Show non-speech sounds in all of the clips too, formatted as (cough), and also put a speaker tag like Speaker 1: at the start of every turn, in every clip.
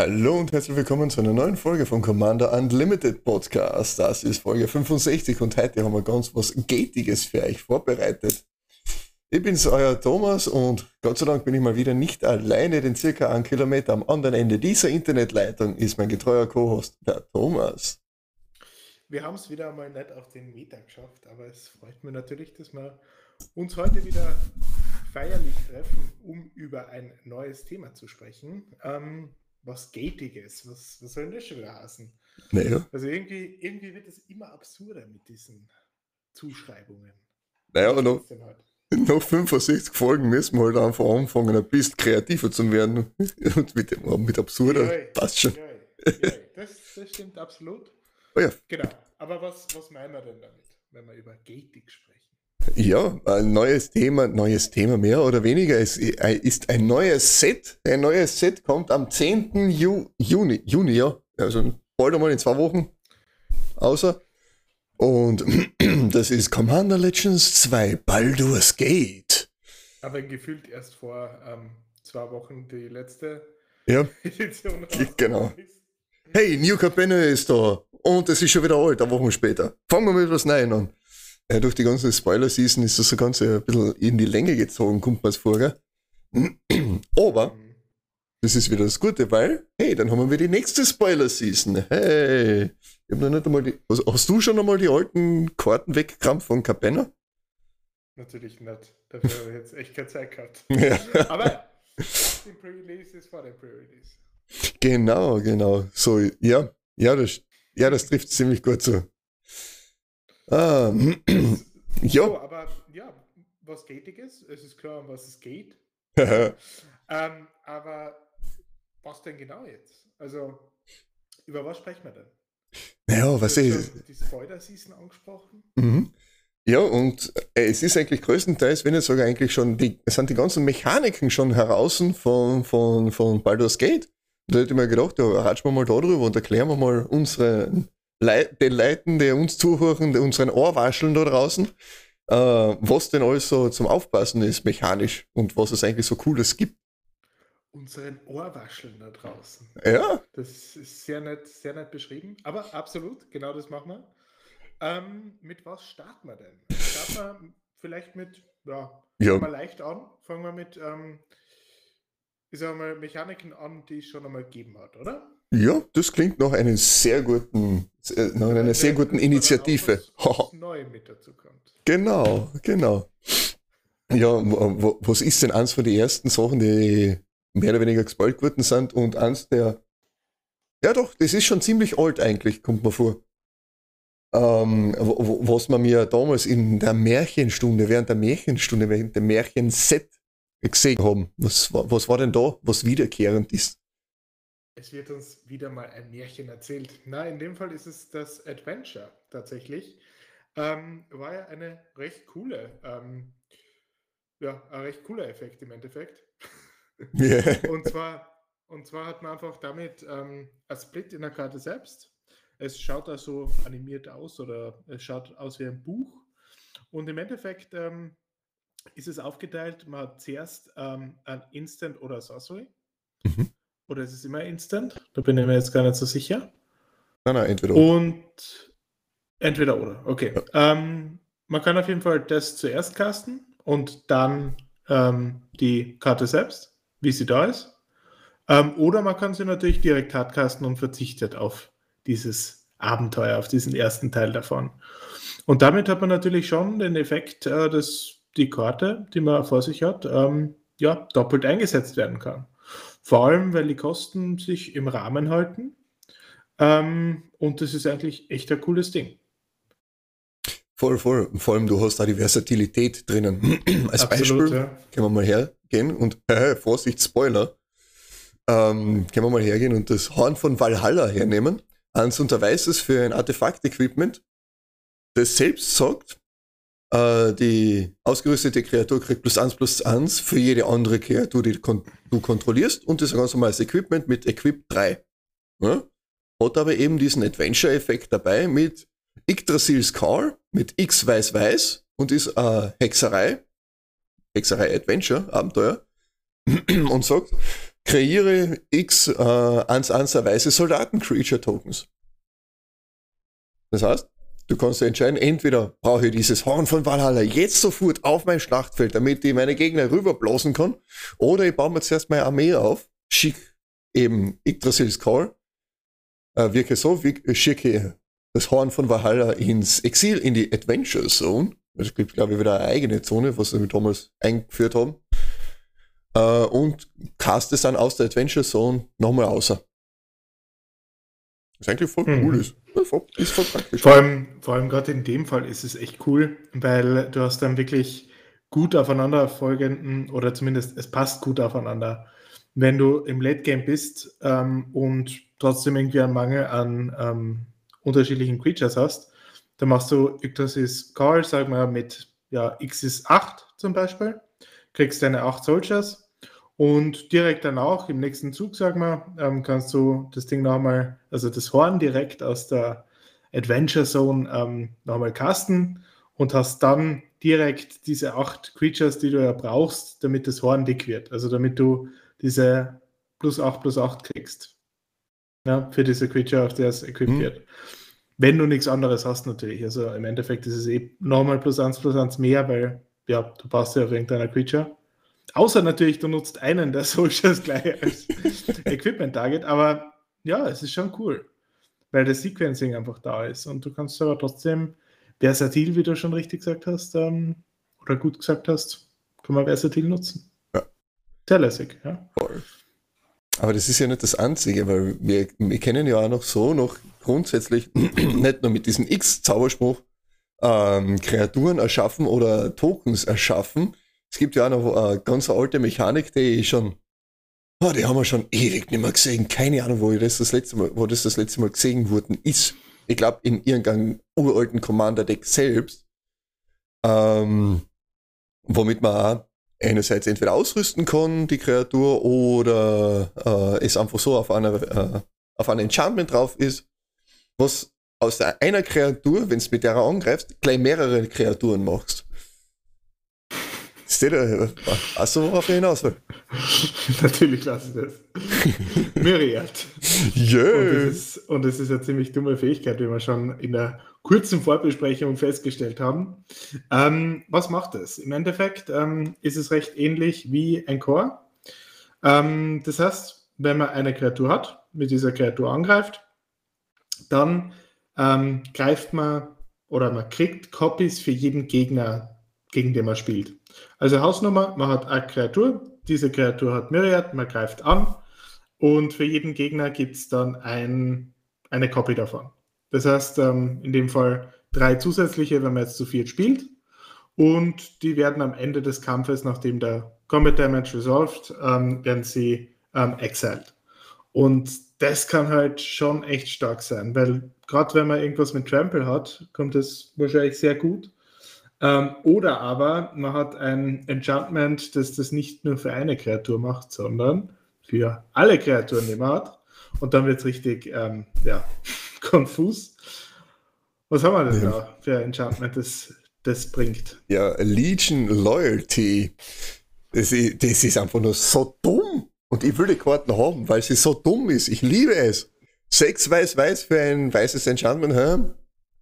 Speaker 1: Hallo und herzlich willkommen zu einer neuen Folge vom Commander Unlimited Podcast. Das ist Folge 65 und heute haben wir ganz was Gatiges für euch vorbereitet. Ich bin's, euer Thomas und Gott sei Dank bin ich mal wieder nicht alleine, denn circa einen Kilometer am anderen Ende dieser Internetleitung ist mein getreuer Co-Host, der Thomas.
Speaker 2: Wir haben es wieder einmal nicht auf den Meter geschafft, aber es freut mich natürlich, dass wir uns heute wieder feierlich treffen, um über ein neues Thema zu sprechen. Ähm, was Gatiges. Was, was soll denn das schon wieder heißen?
Speaker 1: Naja.
Speaker 2: Also irgendwie, irgendwie wird es immer absurder mit diesen Zuschreibungen.
Speaker 1: Naja,
Speaker 2: Was
Speaker 1: noch, (laughs) nach 65 Folgen müssen wir halt einfach anfangen, ein bisschen kreativer zu werden. (laughs) Und mit, mit absurder
Speaker 2: Joi,
Speaker 1: passt schon.
Speaker 2: joi, joi. Das, das stimmt absolut.
Speaker 1: Oh ja,
Speaker 2: Genau. Aber was, was meinen wir denn damit, wenn wir über Gating sprechen?
Speaker 1: Ja, ein neues Thema, neues Thema mehr oder weniger. Es ist ein neues Set. Ein neues Set kommt am 10. Ju Juni, Juni, ja. Also bald einmal in zwei Wochen. Außer. Und (clears throat) das ist Commander Legends 2 Baldur's Gate.
Speaker 2: Aber gefühlt erst vor ähm, zwei Wochen die letzte
Speaker 1: Ja, (laughs)
Speaker 2: Edition
Speaker 1: Genau.
Speaker 2: ist.
Speaker 1: Hey, New Capenna ist da. Und es ist schon wieder alt, eine Woche später. Fangen wir mit etwas Neuem an. Ja, durch die ganze Spoiler-Season ist das so ganz ein bisschen in die Länge gezogen, kommt mir vor, gell? (clears throat) Aber das ist wieder das Gute, weil, hey, dann haben wir die nächste Spoiler-Season. Hey, ich hab noch nicht einmal die. Also, hast du schon einmal die alten Karten weggekramt von Capenna?
Speaker 2: Natürlich nicht. Dafür habe ich jetzt echt keine Zeit gehabt. (laughs)
Speaker 1: Ja.
Speaker 2: Aber (laughs) den Pre-Release ist vor dem Pre-Release.
Speaker 1: Genau, genau. So, ja, ja, das, ja, das trifft ziemlich gut zu. Ah, (clears throat)
Speaker 2: So,
Speaker 1: ja.
Speaker 2: aber ja, was gatig ist, es ist klar, um was es geht. (laughs) Ähm, aber was denn genau jetzt? Also, über was sprechen wir denn?
Speaker 1: Naja, was ist.
Speaker 2: Die Spoiler-Season angesprochen.
Speaker 1: Mhm. Ja, und äh, es ist eigentlich größtenteils, wenn nicht sogar eigentlich schon, die, es sind die ganzen Mechaniken schon heraus von, von, von Baldur's Gate. Und da hätte ich mir gedacht, ja, ratschen wir mal da drüber und erklären wir mal unsere Lei den Leuten, die uns zuhören, unseren Ohrwascheln da draußen, äh, was denn alles so zum Aufpassen ist, mechanisch und was es eigentlich so Cooles gibt.
Speaker 2: Unseren Ohrwascheln da draußen.
Speaker 1: Ja,
Speaker 2: Das ist sehr nett, sehr nett beschrieben. Aber absolut, genau das machen wir. Ähm, mit was starten wir denn? Starten wir vielleicht mit, ja,
Speaker 1: Ja.
Speaker 2: fangen wir leicht an. Fangen wir mit, ähm, ich sag mal, Mechaniken an, die es schon einmal gegeben hat, oder?
Speaker 1: ja, das klingt nach einem sehr guten, äh, nach einer sehr guten Initiative.
Speaker 2: auch (laughs) neu mit dazu kommt.
Speaker 1: Genau, genau. Ja, was ist denn eins von den ersten Sachen, die mehr oder weniger gespoilt geworden sind und eins der. Ja, doch, das ist schon ziemlich alt eigentlich, kommt mir vor. Ähm, was man mir damals in der Märchenstunde, während der Märchenstunde, während dem Märchenset gesehen haben. Was, war- was war denn da, was wiederkehrend ist?
Speaker 2: Es wird uns wieder mal ein Märchen erzählt. Na, in dem Fall ist es das Adventure tatsächlich. Ähm, war ja eine recht coole, ähm, ja, ein recht cooler Effekt im Endeffekt. (laughs)
Speaker 1: Ja.
Speaker 2: Und zwar, und zwar hat man einfach damit ähm, ein Split in der Karte selbst. Es schaut da so animiert aus oder es schaut aus wie ein Buch. Und im Endeffekt ähm, ist es aufgeteilt, man hat zuerst ähm, ein Instant oder Sorcery.
Speaker 1: Mhm.
Speaker 2: Oder ist es immer Instant? Da bin ich mir jetzt gar nicht so sicher.
Speaker 1: Nein, nein, entweder.
Speaker 2: Und entweder oder, okay. Ähm, man kann auf jeden Fall das zuerst casten und dann ähm, die Karte selbst, wie sie da ist. Ähm, oder man kann sie natürlich direkt hardcasten und verzichtet auf dieses Abenteuer, auf diesen ersten Teil davon. Und damit hat man natürlich schon den Effekt, äh, dass die Karte, die man vor sich hat, ähm, ja, doppelt eingesetzt werden kann. Vor allem, weil die Kosten sich im Rahmen halten. Ähm, und das ist eigentlich echt ein cooles Ding.
Speaker 1: Voll, voll. Vor allem, du hast da die Versatilität drinnen. (clears throat) Als Beispiel
Speaker 2: ja.
Speaker 1: können wir mal hergehen und, (laughs) äh, Vorsicht, Spoiler, ähm, können wir mal hergehen und das Horn von Valhalla hernehmen, eins unter Weißes für ein Artefakt-Equipment, das selbst sagt, äh, die ausgerüstete Kreatur kriegt plus eins plus eins für jede andere Kreatur, die kon du kontrollierst und das ist ein ganz normales Equipment mit Equip 3. Ja? hat aber eben diesen Adventure-Effekt dabei mit Yggdrasil's Call, mit X weiß weiß und ist äh, Hexerei, Hexerei Adventure, Abenteuer (clears throat) und sagt, kreiere X äh, 1 1 weiße Soldaten-Creature-Tokens. Das heißt, du kannst entscheiden, entweder brauche ich dieses Horn von Valhalla jetzt sofort auf mein Schlachtfeld, damit ich meine Gegner rüberblasen kann, oder ich baue mir zuerst meine Armee auf, schick eben Yggdrasil's Call, äh, wirke so, wie, schicke das Horn von Valhalla ins Exil, in die Adventure Zone. Es gibt, glaube ich, wieder eine eigene Zone, was wir damals eingeführt haben. Äh, und cast es dann aus der Adventure Zone nochmal außer. Was eigentlich voll mhm. cool ist.
Speaker 2: Ist voll praktisch. Vor allem, vor allem gerade in dem Fall ist es echt cool, weil du hast dann wirklich gut aufeinander folgenden oder zumindest es passt gut aufeinander. Wenn du im Late Game bist ähm, und trotzdem irgendwie einen Mangel an ähm, unterschiedlichen Creatures hast, dann machst du Yggdrasis Call, sagen wir mit ja, X ist 8 zum Beispiel, kriegst deine 8 Soldiers und direkt danach, im nächsten Zug, sag mal, ähm, kannst du das Ding nochmal, also das Horn direkt aus der Adventure Zone ähm, nochmal casten und hast dann direkt diese acht Creatures, die du ja brauchst, damit das Horn dick wird. Also damit du diese plus 8 plus 8 kriegst. Ja, für diese Creature, auf der es equipped mhm. wird. Wenn du nichts anderes hast, natürlich. Also im Endeffekt ist es eh nochmal plus 1 plus 1 mehr, weil ja, du passt ja auf irgendeiner Creature. Außer natürlich, du nutzt einen der (laughs) Soldiers gleich als Equipment-Target, aber ja, es ist schon cool, weil das Sequencing einfach da ist und du kannst aber trotzdem versatil, wie du schon richtig gesagt hast, ähm, oder gut gesagt hast, kann man versatil nutzen. Ja. Sehr lässig, ja. Voll.
Speaker 1: Aber das ist ja nicht das Einzige, weil wir, wir kennen ja auch noch so, noch grundsätzlich, (clears throat) nicht nur mit diesem X-Zauberspruch, ähm, Kreaturen erschaffen oder Tokens erschaffen, es gibt ja auch noch eine ganz alte Mechanik, die ich schon, oh, die haben wir schon ewig nicht mehr gesehen. Keine Ahnung, wo das das letzte Mal, wo das das letzte Mal gesehen worden ist. Ich glaube, in irgendeinem uralten Commander-Deck selbst, ähm, womit man auch einerseits entweder ausrüsten kann, die Kreatur, oder äh, es einfach so auf einer, äh, auf einem Enchantment drauf ist, was aus einer Kreatur, wenn es mit der angreifst, gleich mehrere Kreaturen machst. Steht da, hast du worauf ich hinaus will? (laughs)
Speaker 2: Natürlich lasse ich das. (laughs) Myriad. Yeah. Und es ist, eine ziemlich dumme Fähigkeit, wie wir schon in der kurzen Vorbesprechung festgestellt haben. Ähm, was macht es? Im Endeffekt ähm, ist es recht ähnlich wie ein Core. Ähm, das heißt, wenn man eine Kreatur hat, mit dieser Kreatur angreift, dann ähm, greift man oder man kriegt Copies für jeden Gegner gegen den man spielt. Also Hausnummer, man hat eine Kreatur, diese Kreatur hat Myriad, man greift an und für jeden Gegner gibt es dann ein, eine Copy davon. Das heißt, ähm, in dem Fall drei zusätzliche, wenn man jetzt zu viert spielt. Und die werden am Ende des Kampfes, nachdem der Combat Damage resolved, ähm, werden sie ähm, exiled. Und das kann halt schon echt stark sein, weil gerade wenn man irgendwas mit Trample hat, kommt es wahrscheinlich sehr gut. Ähm, oder aber man hat ein Enchantment, das das nicht nur für eine Kreatur macht, sondern für alle Kreaturen, die man hat. Und dann wird es richtig ähm, ja, (laughs) konfus. Was haben wir denn ja. da für ein Enchantment, das das bringt?
Speaker 1: Ja, Legion Loyalty. Das ist, das ist einfach nur so dumm. Und ich will die Karten haben, weil sie so dumm ist. Ich liebe es. Sechs weiß-weiß für ein weißes Enchantment haben.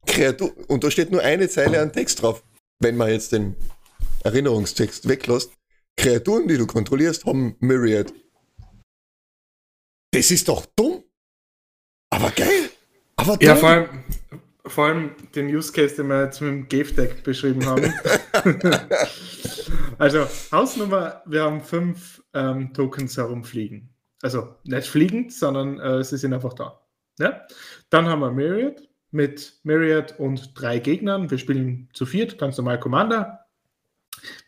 Speaker 1: Kreatur. Und da steht nur eine Zeile an Text drauf wenn man jetzt den Erinnerungstext weglässt, Kreaturen, die du kontrollierst, haben Myriad. Das ist doch dumm. Aber geil. Aber
Speaker 2: dumm. Ja, vor allem, vor allem den Use Case, den wir jetzt mit dem Gave-Deck beschrieben haben. (laughs) also, Hausnummer, wir haben fünf ähm, Tokens herumfliegen. Also nicht fliegend, sondern äh, sie sind einfach da. Ja? Dann haben wir Myriad mit Myriad und drei Gegnern. Wir spielen zu viert, ganz normal Commander.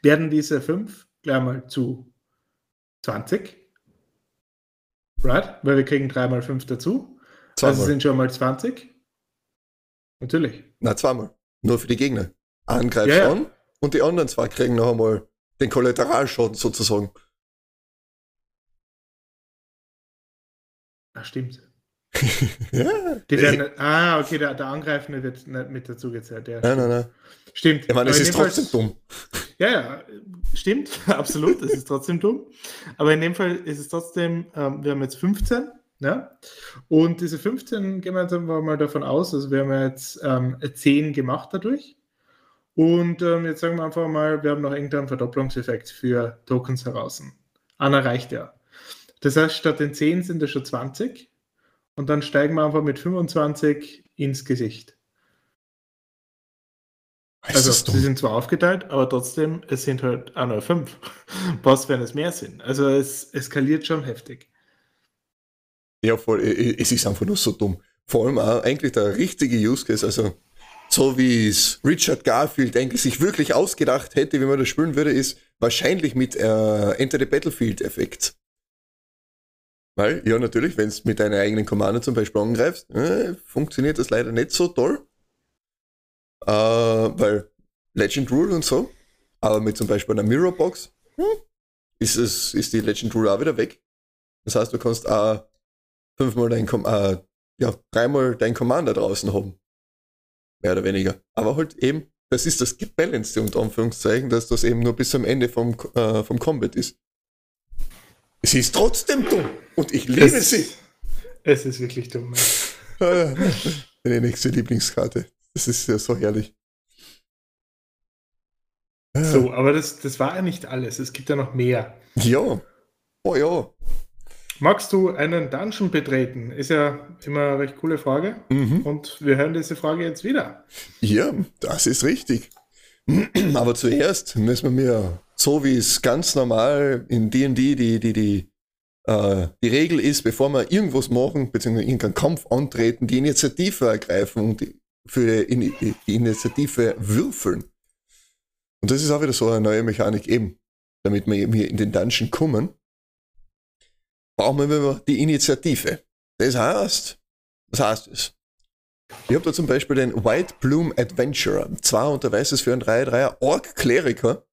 Speaker 2: Werden diese fünf gleich mal zu 20. Right? Weil wir kriegen drei mal fünf dazu. Zweimal. Also sind schon mal 20. Natürlich.
Speaker 1: Na, zweimal. Nur für die Gegner. Angreif ja, schon ja. und die anderen zwei kriegen noch einmal den Kollateralschaden sozusagen.
Speaker 2: Ach, stimmt. (laughs) Die werden, ah, okay, der, der Angreifende wird nicht mit dazu gezählt. Ja,
Speaker 1: nein, nein, nein.
Speaker 2: Stimmt.
Speaker 1: Ich meine, es ist trotzdem Fall, dumm.
Speaker 2: Ja, ja, stimmt, (laughs) absolut, es ist trotzdem dumm. Aber in dem Fall ist es trotzdem, ähm, wir haben jetzt 15, ja, und diese 15 gehen wir jetzt mal davon aus, also wir haben jetzt ähm, 10 gemacht dadurch. Und ähm, jetzt sagen wir einfach mal, wir haben noch irgendeinen Verdopplungseffekt für Tokens heraus. Anna reicht ja. Das heißt, statt den 10 sind es schon 20. Und dann steigen wir einfach mit 25 ins Gesicht. Also, sie sind zwar aufgeteilt, aber trotzdem, es sind halt auch nur 5. (laughs) Was, wenn es mehr sind? Also, es eskaliert schon heftig.
Speaker 1: Ja, voll. Es ist einfach nur so dumm. Vor allem auch eigentlich der richtige Use Case, also so wie es Richard Garfield eigentlich sich wirklich ausgedacht hätte, wie man das spielen würde, ist wahrscheinlich mit äh, Enter the Battlefield-Effekt. Weil, ja, natürlich, wenn es mit deiner eigenen Commander zum Beispiel angreifst, äh, funktioniert das leider nicht so toll. Äh, weil Legend Rule und so. Aber mit zum Beispiel einer Mirror Box hm, ist, es, ist die Legend Rule auch wieder weg. Das heißt, du kannst auch fünfmal dein, äh, ja, dreimal dein Commander draußen haben. Mehr oder weniger. Aber halt eben, das ist das Gebalanced unter Anführungszeichen, dass das eben nur bis zum Ende vom, äh, vom Combat ist. Es ist trotzdem dumm. Und ich liebe es, sie.
Speaker 2: Es ist wirklich dumm. (laughs)
Speaker 1: Meine nächste Lieblingskarte. Das ist ja so herrlich.
Speaker 2: So, aber das, das war ja nicht alles. Es gibt ja noch mehr.
Speaker 1: Ja. Oh ja.
Speaker 2: Magst du einen Dungeon betreten? Ist ja immer eine recht coole Frage. Mhm. Und wir hören diese Frage jetzt wieder.
Speaker 1: Ja, das ist richtig. (clears throat) Aber zuerst müssen wir mir, so wie es ganz normal in D&D die, die, die, äh, die Regel ist, bevor wir irgendwas machen, beziehungsweise irgendeinen Kampf antreten, die Initiative ergreifen und die, für die, die Initiative würfeln. Und das ist auch wieder so eine neue Mechanik eben, damit wir eben hier in den Dungeon kommen brauchen wir die Initiative. Das heißt, was heißt es? Ich habe da zum Beispiel den White Bloom Adventurer. Zwei unter weißes für ein 3-3er Ork Kleriker.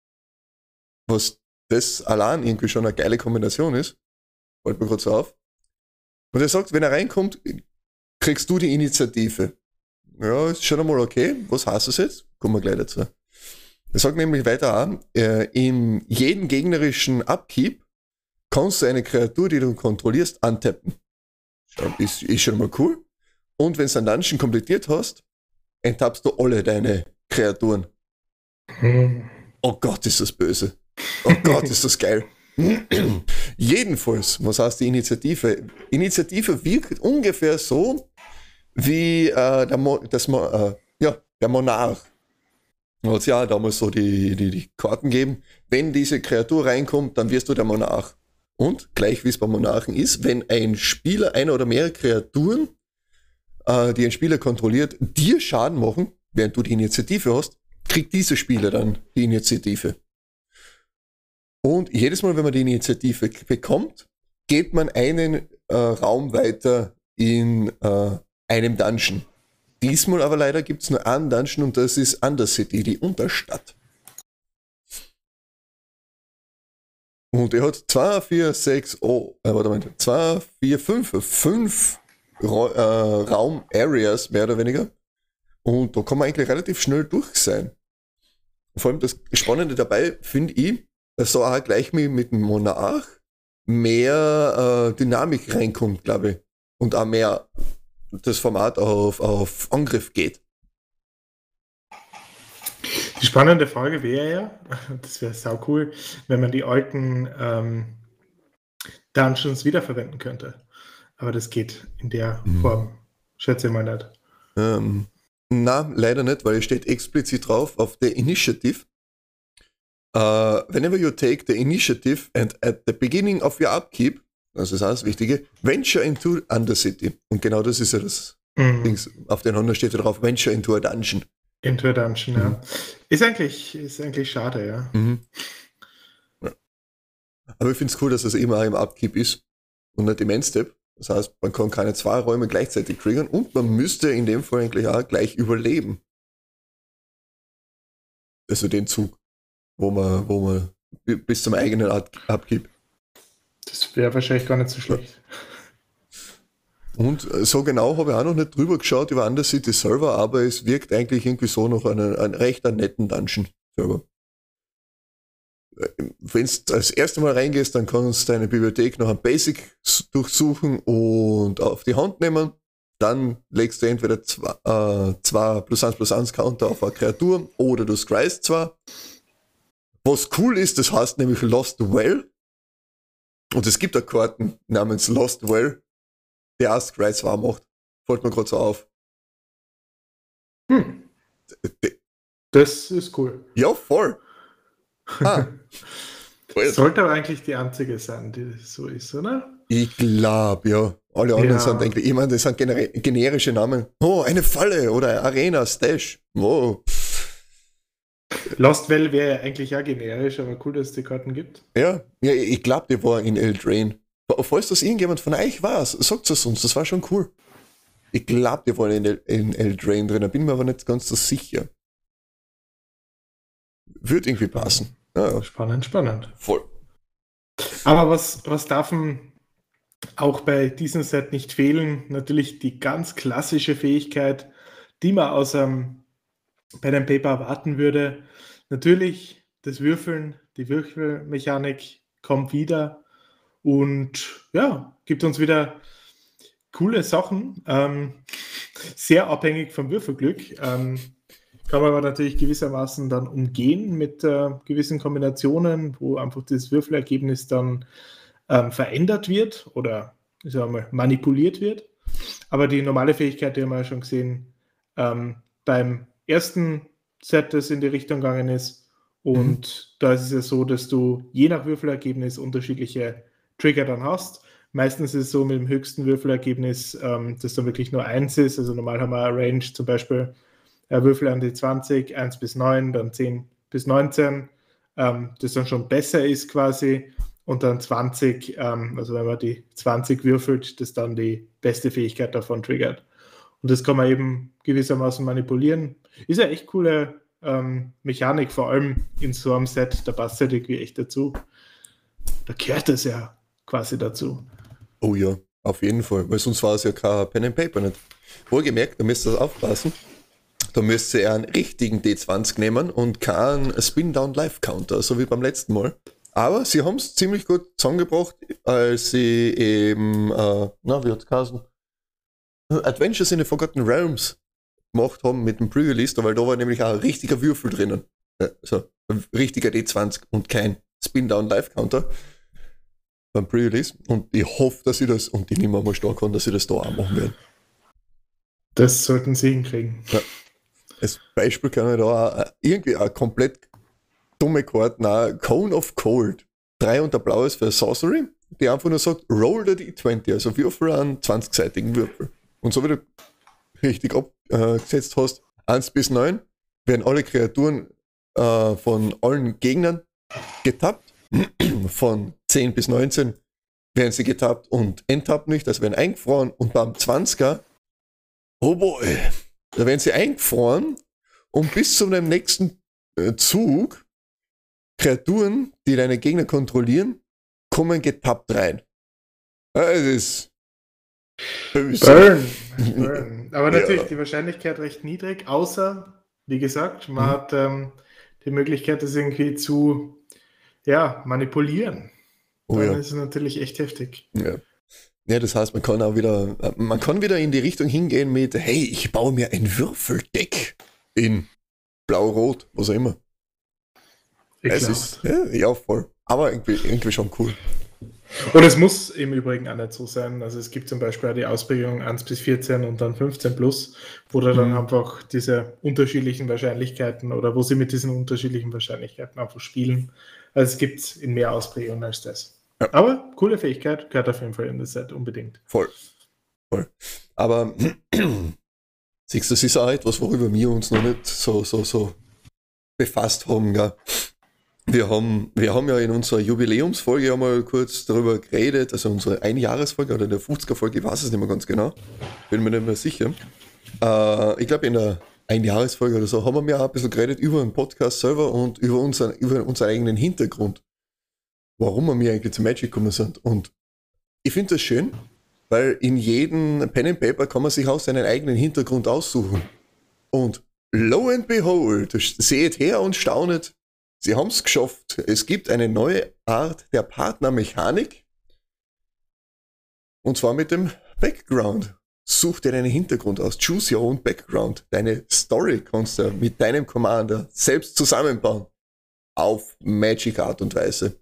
Speaker 1: Was das allein irgendwie schon eine geile Kombination ist. Fällt mir kurz so auf. Und er sagt, wenn er reinkommt, kriegst du die Initiative. Ja, ist schon einmal okay. Was heißt das jetzt? Kommen wir gleich dazu. Er sagt nämlich weiter an, äh, in jedem gegnerischen Upkeep kannst du eine Kreatur, die du kontrollierst, antappen. Ist, ist schon mal cool. Und wenn du einen Dungeon komplettiert hast, enttappst du alle deine Kreaturen. Hm. Oh Gott, ist das böse. Oh Gott, ist das geil. Jedenfalls, was heißt die Initiative? Initiative wirkt ungefähr so wie äh, der, Mo das Mo äh, ja, der Monarch. Hat ja damals so die, die, die Karten geben. Wenn diese Kreatur reinkommt, dann wirst du der Monarch. Und gleich wie es beim Monarchen ist, wenn ein Spieler einer oder mehrere Kreaturen, äh, die ein Spieler kontrolliert, dir Schaden machen, während du die Initiative hast, kriegt dieser Spieler dann die Initiative. Und jedes Mal, wenn man die Initiative bekommt, geht man einen äh, Raum weiter in äh, einem Dungeon. Diesmal aber leider gibt es nur einen Dungeon und das ist Undercity, die Unterstadt. Und er hat 2, 4, 6, oh, äh, warte mal, 2, 4, 5, 5 Ra äh, Raum-Areas, mehr oder weniger. Und da kann man eigentlich relativ schnell durch sein. vor allem das Spannende dabei finde ich, dass so auch gleich mit, mit dem Monarch mehr äh, Dynamik reinkommt, glaube ich. Und auch mehr das Format auf, auf Angriff geht.
Speaker 2: Die spannende Frage wäre ja, das wäre sau cool, wenn man die alten ähm, Dungeons wiederverwenden könnte. Aber das geht in der mhm. Form, schätze ich mal nicht.
Speaker 1: Ähm, na, leider nicht, weil es steht explizit drauf auf der Initiative. Uh, whenever you take the initiative and at the beginning of your upkeep, das ist alles Wichtige, venture into Undercity. Und genau das ist ja das mhm. Dings. Auf den Honor steht ja drauf, venture into a dungeon.
Speaker 2: Into a Dungeon, mhm. ja. Ist eigentlich, ist eigentlich schade, ja. Mhm.
Speaker 1: ja. Aber ich finde es cool, dass das immer im Upkeep ist und nicht im Endstep. Das heißt, man kann keine zwei Räume gleichzeitig triggern und man müsste in dem Fall eigentlich auch gleich überleben. Also den Zug, wo man, wo man bis zum eigenen Upkeep.
Speaker 2: Das wäre wahrscheinlich gar nicht so schlecht.
Speaker 1: Und äh, so genau habe ich auch noch nicht drüber geschaut über Undercity Server, aber es wirkt eigentlich irgendwie so noch ein, ein recht netten Dungeon Server. Äh, Wenn du das erste Mal reingehst, dann kannst du deine Bibliothek noch ein Basic durchsuchen und auf die Hand nehmen. Dann legst du entweder zwei, äh, zwei plus eins plus eins Counter auf eine Kreatur oder du scryst zwar. Was cool ist, das heißt nämlich Lost Well. Und es gibt da Karten namens Lost Well, der auch Scry 2 macht. Fällt mir gerade so auf.
Speaker 2: Hm. Das ist cool.
Speaker 1: Ja, voll. Ah. (laughs)
Speaker 2: Sollte aber eigentlich die einzige sein, die so ist, oder?
Speaker 1: Ich glaube, ja. Alle anderen
Speaker 2: Ja.
Speaker 1: sind eigentlich, ich meine, das sind gener generische Namen. Oh, eine Falle oder Arena, Stash. Wow.
Speaker 2: Lost Well wäre ja eigentlich auch generisch, aber cool, dass es die Karten gibt.
Speaker 1: Ja, ja ich glaube, die war in Eldrain. Falls das irgendjemand von euch war, sagt es uns, das war schon cool. Ich glaube, die waren in, El in Eldrain drin, bin mir aber nicht ganz so sicher. Wird irgendwie passen. Ja,
Speaker 2: Spannend, spannend.
Speaker 1: voll.
Speaker 2: Aber was, was darf auch bei diesem Set nicht fehlen? Natürlich die ganz klassische Fähigkeit, die man aus einem bei einem Paper erwarten würde. Natürlich das Würfeln, die Würfelmechanik kommt wieder und ja, gibt uns wieder coole Sachen. Ähm, sehr abhängig vom Würfelglück. Ähm, kann man aber natürlich gewissermaßen dann umgehen mit äh, gewissen Kombinationen, wo einfach das Würfelergebnis dann ähm, verändert wird oder ich sag mal, manipuliert wird. Aber die normale Fähigkeit, die haben wir ja schon gesehen, ähm, beim ersten Set, das in die Richtung gegangen ist. Und da ist es ja so, dass du je nach Würfelergebnis unterschiedliche Trigger dann hast. Meistens ist es so mit dem höchsten Würfelergebnis, ähm, dass dann wirklich nur eins ist. Also normal haben wir eine Range zum Beispiel äh, Würfel an die 20, 1 bis 9, dann 10 bis 19, ähm, das dann schon besser ist quasi. Und dann 20, ähm, also wenn man die 20 würfelt, das dann die beste Fähigkeit davon triggert. Und das kann man eben gewissermaßen manipulieren. Ist ja echt coole ähm, Mechanik, vor allem in so einem Set, da passt halt irgendwie echt dazu. Da gehört es ja quasi dazu.
Speaker 1: Oh ja, auf jeden Fall, weil sonst war es ja kein Pen and Paper nicht. Wohlgemerkt, da müsst ihr aufpassen. Da müsst ihr einen richtigen D20 nehmen und keinen Spin-Down-Life-Counter, so wie beim letzten Mal. Aber sie haben es ziemlich gut zusammengebracht, als sie eben, äh, na, wie hat's geheißen? Adventures in the Forgotten Realms gemacht haben mit dem Pre-Release, weil da war nämlich auch ein richtiger Würfel drinnen. Ja, so, ein richtiger D20 und kein Spin-Down-Life-Counter beim Pre-Release. Und ich hoffe, dass sie das, und ich nehme mal stark an, dass sie das da auch machen werden.
Speaker 2: Das sollten sie hinkriegen.
Speaker 1: Als Beispiel kann ich da auch irgendwie eine komplett dumme Karten, auch Cone of Cold. Drei und der Blau ist für Sorcery, die einfach nur sagt, roll the D20, also würfel einen 20-seitigen Würfel. Und so wie du richtig abgesetzt hast, 1 bis 9 werden alle Kreaturen äh, von allen Gegnern getappt. (clears throat) von 10 bis 19 werden sie getappt und enttappt nicht, also werden eingefroren. Und beim 20er, oh boy, da werden sie eingefroren und bis zu dem nächsten äh, Zug Kreaturen, die deine Gegner kontrollieren, kommen getappt rein. Ja, Es ist.
Speaker 2: Burn. Burn. Aber natürlich
Speaker 1: Ja.
Speaker 2: die Wahrscheinlichkeit recht niedrig, außer, wie gesagt, man
Speaker 1: Mhm.
Speaker 2: hat ähm, die Möglichkeit, das irgendwie zu ja, manipulieren.
Speaker 1: Oh
Speaker 2: Dann
Speaker 1: ja.
Speaker 2: ist es natürlich echt heftig.
Speaker 1: Ja. ja, das heißt, man kann auch wieder, man kann wieder in die Richtung hingehen mit, hey, ich baue mir ein Würfeldeck in blau-rot, was auch immer. Es
Speaker 2: Ekelhaft.
Speaker 1: ist, ja, ja, voll. Aber irgendwie, irgendwie schon cool.
Speaker 2: Und es muss im Übrigen auch nicht so sein. Also es gibt zum Beispiel auch die Ausprägung 1 bis 14 und dann 15 plus, wo da dann
Speaker 1: Mhm.
Speaker 2: einfach diese unterschiedlichen Wahrscheinlichkeiten oder wo sie mit diesen unterschiedlichen Wahrscheinlichkeiten einfach spielen. Also es gibt in mehr Ausprägungen als das.
Speaker 1: Ja.
Speaker 2: Aber coole Fähigkeit, gehört auf jeden Fall in das Set unbedingt.
Speaker 1: Voll. Voll. Aber (clears throat) siehst du, das ist auch etwas, worüber wir uns noch nicht so, so, so befasst haben. Gell? Wir haben, wir haben ja in unserer Jubiläumsfolge einmal kurz darüber geredet, also unsere Einjahresfolge oder in der 50er-Folge, ich weiß es nicht mehr ganz genau, bin mir nicht mehr sicher. Äh, ich glaube, in der Einjahresfolge oder so haben wir auch ein bisschen geredet über den Podcast selber und über unseren, über unseren eigenen Hintergrund, warum wir eigentlich zu Magic gekommen sind. Und ich finde das schön, weil in jedem Pen and Paper kann man sich auch seinen eigenen Hintergrund aussuchen. Und lo and behold, seht her und staunet, sie haben es geschafft. Es gibt eine neue Art der Partnermechanik. Und zwar mit dem Background. Such dir deinen Hintergrund aus. Choose your own background. Deine Story kannst du mit deinem Commander selbst zusammenbauen. Auf Magic Art und Weise.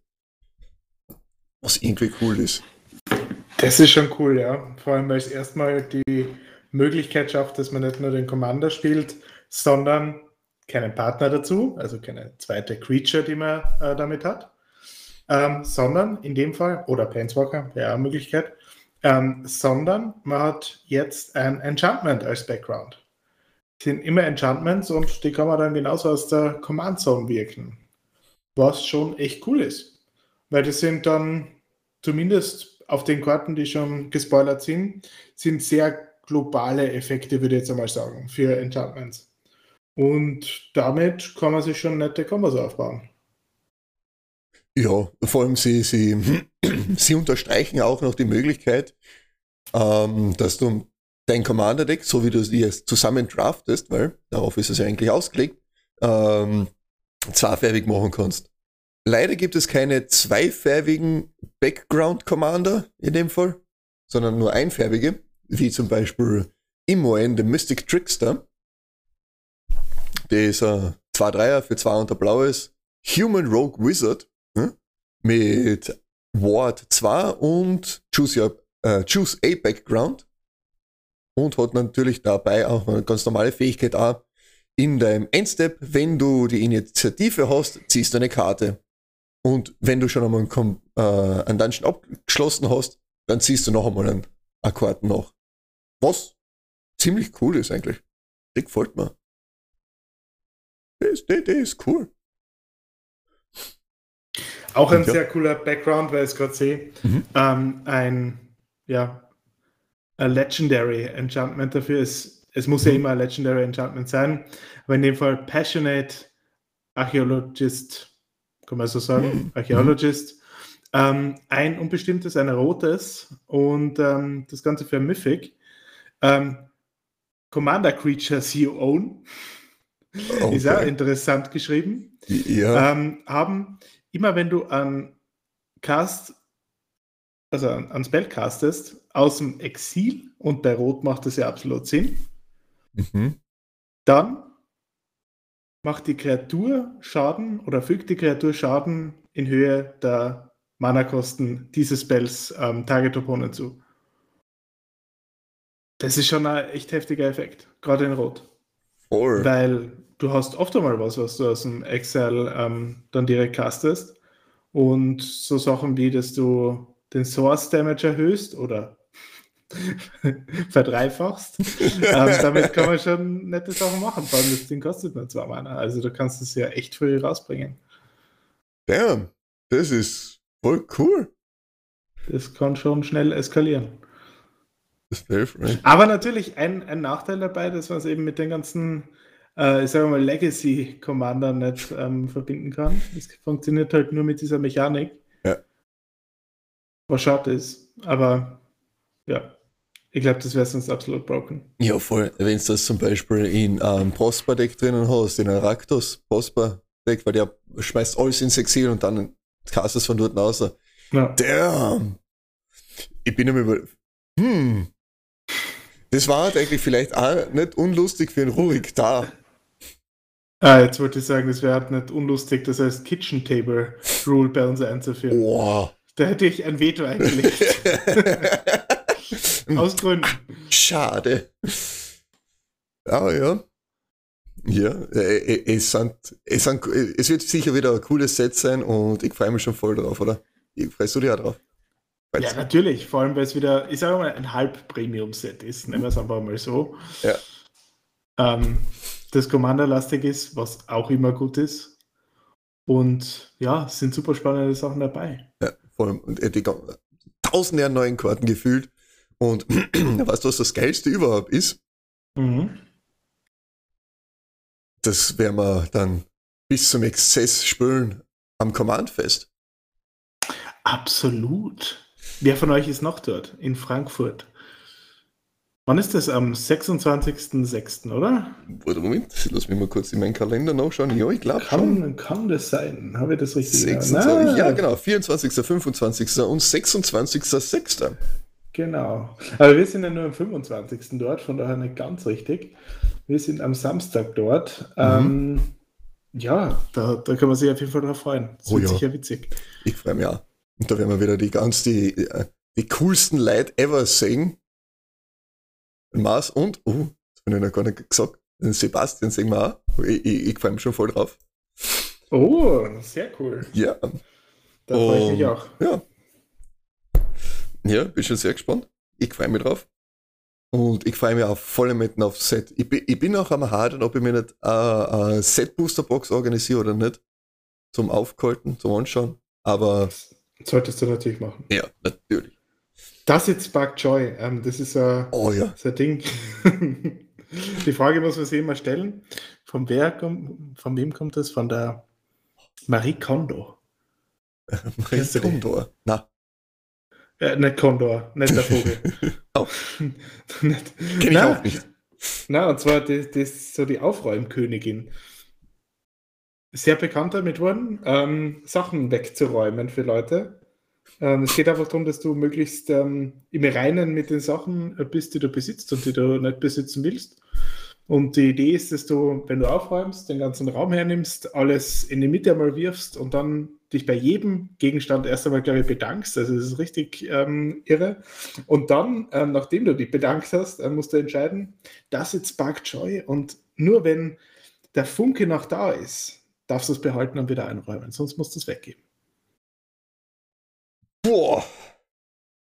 Speaker 1: Was irgendwie cool ist.
Speaker 2: Das ist schon cool, ja. Vor allem, weil es erstmal die Möglichkeit schafft, dass man nicht nur den Commander spielt, sondern keinen Partner dazu, also keine zweite Creature, die man äh, damit hat, ähm, sondern in dem Fall, oder Planeswalker, wäre eine Möglichkeit, ähm, sondern man hat jetzt ein Enchantment als Background. Sind immer Enchantments und die kann man dann genauso aus der Command Zone wirken. Was schon echt cool ist. Weil das sind dann zumindest auf den Karten, die schon gespoilert sind, sind sehr globale Effekte, würde ich jetzt einmal sagen, für Enchantments. Und damit kann man sich schon nette Kombos aufbauen.
Speaker 1: Ja, vor allem sie, sie, (clears throat) sie unterstreichen auch noch die Möglichkeit, ähm, dass du dein Commander-Deck, so wie du es zusammen draftest, weil darauf ist es ja eigentlich ausgelegt, ähm, zweifärbig machen kannst. Leider gibt es keine zweifärbigen Background-Commander in dem Fall, sondern nur einfärbige, wie zum Beispiel Imoen, the Mystic Trickster. Der ist ein 2-3er für 2 unter Blaues Human Rogue Wizard hm? mit Ward 2 und Choose, your, äh, Choose a Background und hat natürlich dabei auch eine ganz normale Fähigkeit auch. In deinem Endstep, wenn du die Initiative hast, ziehst du eine Karte. Und wenn du schon einmal einen, äh, einen Dungeon abgeschlossen hast, dann ziehst du noch einmal einen Akkord nach. Was ziemlich cool ist eigentlich. Das gefällt mir. Das, das, das ist cool.
Speaker 2: Auch ein ja. sehr cooler Background, weil ich es gerade sehe. Mhm. Ähm, ein, ja, ein Legendary Enchantment dafür ist, es muss mhm. ja immer ein Legendary Enchantment sein, aber in dem Fall Passionate Archaeologist, kann man so sagen, mhm. Archaeologist. Ähm, ein unbestimmtes, ein rotes und ähm, das Ganze für Mythic. Ähm, Commander Creatures You Own. Okay. Ist ja interessant geschrieben.
Speaker 1: Ja.
Speaker 2: Ähm, haben immer wenn du an Cast, also an, an Spell castest, aus dem Exil, und bei Rot macht das ja absolut Sinn, mhm. dann macht die Kreatur Schaden oder fügt die Kreatur Schaden in Höhe der Mana-Kosten dieses Spells ähm, Target Opponent zu. Das ist schon ein echt heftiger Effekt, gerade in Rot.
Speaker 1: Voll.
Speaker 2: Weil du hast oft einmal was, was du aus dem Excel ähm, dann direkt castest. Und so Sachen wie, dass du den Source Damage erhöhst oder (laughs) verdreifachst. (laughs) ähm, damit kann man schon nette Sachen machen. Vor allem das Ding kostet nur zwei Mana. Also du kannst es ja echt früh rausbringen.
Speaker 1: Damn, das ist voll cool.
Speaker 2: Das kann schon schnell eskalieren. Aber natürlich ein, ein Nachteil dabei, dass man es eben mit den ganzen, äh, ich sage mal, Legacy Commander nicht ähm, verbinden kann. Es funktioniert halt nur mit dieser Mechanik.
Speaker 1: Ja.
Speaker 2: Was schade ist. Aber ja, ich glaube, das wäre sonst absolut broken.
Speaker 1: Ja, voll. Wenn du das zum Beispiel in einem ähm, Prosper-Deck drinnen hast, in einem Raktos Prosper-Deck, weil der schmeißt alles ins Exil und dann cast es von dort raus. Ja. Damn! Ich bin immer über. Hm, das war halt eigentlich vielleicht auch nicht unlustig für einen Rurik da.
Speaker 2: Ah, jetzt wollte ich sagen, das wäre halt nicht unlustig, das heißt Kitchen Table Rule bei uns einzuführen.
Speaker 1: Boah.
Speaker 2: Da hätte ich ein Veto eingelegt. (laughs) Aus Gründen.
Speaker 1: Schade. Aber ja. Ja, äh, äh, es, sind, es, sind, es wird sicher wieder ein cooles Set sein und ich freue mich schon voll drauf, oder? Freust du dich auch drauf?
Speaker 2: Ja, natürlich, vor allem weil es wieder, ich sage mal, ein Halb-Premium-Set ist, nehmen wir es einfach mal so.
Speaker 1: Ja.
Speaker 2: Ähm, das Commander-lastig ist, was auch immer gut ist. Und ja, es sind super spannende Sachen dabei.
Speaker 1: Ja, vor allem, und die tausende neuen Karten gefühlt. Und (clears throat) weißt du, was das Geilste überhaupt ist? Mhm. Das werden wir dann bis zum Exzess spülen am Command-Fest.
Speaker 2: Absolut. Wer von euch ist noch dort? In Frankfurt. Wann ist das? Am 26.06., oder?
Speaker 1: Warte, Moment, lass mich mal kurz in meinen Kalender nachschauen. Ja, ich glaube
Speaker 2: schon. Kann, das sein? Habe ich das richtig
Speaker 1: 26, Ja, genau. 24., 25. und 26.06.
Speaker 2: Genau. Aber wir sind ja nur am 25. dort, von daher nicht ganz richtig. Wir sind am Samstag dort. Mhm. Ähm, ja, da, da kann man sich auf jeden Fall drauf freuen.
Speaker 1: Das oh, wird ja. sicher witzig. Ich freue mich auch. Und da werden wir wieder die ganz die, äh, die coolsten Leute ever sehen. Mars und, oh, das habe ich noch gar nicht gesagt, den Sebastian sehen wir auch. Ich, ich, ich freue mich schon voll drauf.
Speaker 2: Oh, sehr cool.
Speaker 1: Ja.
Speaker 2: Da freue ich mich auch.
Speaker 1: Ja. Ja, bin schon sehr gespannt. Ich freue mich drauf. Und ich freue mich auf volle Metten auf Set. Ich bin, ich bin auch am Hadern, ob ich mir nicht eine Set-Booster-Box organisiere oder nicht. Zum Aufkalten, zum Anschauen. Aber.
Speaker 2: Solltest du natürlich machen.
Speaker 1: Ja, natürlich.
Speaker 2: Das jetzt Spark Joy, ähm, das ist ein,
Speaker 1: oh, ja.
Speaker 2: so ein Ding. (laughs) Die Frage muss man sich immer stellen: Von, wer kommt, von wem kommt das? Von der Marie Kondo. (laughs)
Speaker 1: Marie Kondo? Na.
Speaker 2: Äh, nicht Kondor, nicht der Vogel. (laughs)
Speaker 1: oh. Kenn ich na, auch nicht.
Speaker 2: Na, und zwar das, das so die Aufräumkönigin. Sehr bekannt damit worden, ähm, Sachen wegzuräumen für Leute. Ähm, es geht einfach darum, dass du möglichst ähm, im Reinen mit den Sachen bist, die du besitzt und die du nicht besitzen willst. Und die Idee ist, dass du, wenn du aufräumst, den ganzen Raum hernimmst, alles in die Mitte einmal wirfst und dann dich bei jedem Gegenstand erst einmal, glaube ich, bedankst. Also das ist richtig ähm, irre. Und dann, ähm, nachdem du dich bedankt hast, äh, musst du entscheiden, das jetzt Spark Joy und nur wenn der Funke noch da ist, darfst du es behalten und wieder einräumen, sonst musst du es weggeben.
Speaker 1: Boah!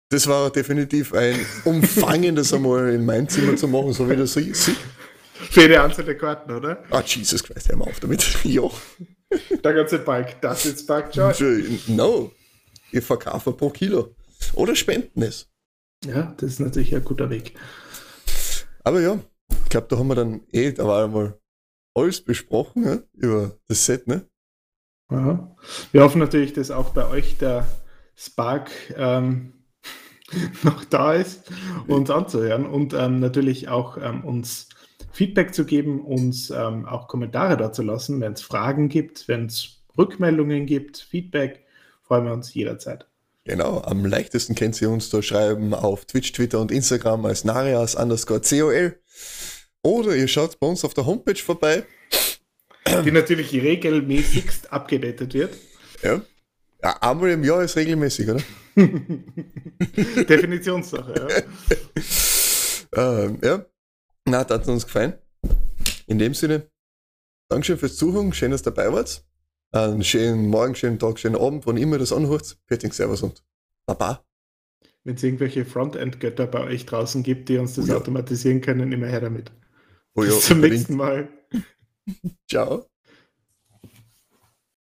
Speaker 1: Das war definitiv ein umfangendes einmal in mein Zimmer zu machen, so wie das sieht.
Speaker 2: Für jede einzelne Karten, oder?
Speaker 1: Ah, Jesus Christ, hör mal auf damit. (laughs) ja.
Speaker 2: Der ganze Bike, das ist Bike Joy.
Speaker 1: No. Ich verkaufe pro Kilo. Oder spenden es.
Speaker 2: Ja, das ist natürlich ein guter Weg.
Speaker 1: Aber ja, ich glaube, da haben wir dann eh, da war einmal alles besprochen ne? über das Set, ne?
Speaker 2: Aha. Wir hoffen natürlich, dass auch bei euch der Spark ähm, (laughs) noch da ist, uns anzuhören und ähm, natürlich auch ähm, uns Feedback zu geben, uns ähm, auch Kommentare dazu lassen, wenn es Fragen gibt, wenn es Rückmeldungen gibt, Feedback, freuen wir uns jederzeit.
Speaker 1: Genau, am leichtesten kennt ihr uns da schreiben auf Twitch, Twitter und Instagram als Narias underscore COL. Oder ihr schaut bei uns auf der Homepage vorbei.
Speaker 2: Die natürlich regelmäßigst abgedatet wird.
Speaker 1: Ja. Ja. Einmal im Jahr ist regelmäßig, oder? (laughs)
Speaker 2: Definitionssache,
Speaker 1: ja. (laughs) ähm, ja. Na, das hat uns gefallen. In dem Sinne, Dankeschön fürs Zuhören, schön, dass ihr dabei wart. Einen schönen Morgen, schönen Tag, schönen Abend, wann immer das anhört. Fertig, Servus und Baba.
Speaker 2: Wenn es irgendwelche Frontend-Götter bei euch draußen gibt, die uns das oh ja. automatisieren können, immer her damit.
Speaker 1: Oh ja,
Speaker 2: Bis zum nächsten Mal.
Speaker 1: Ciao.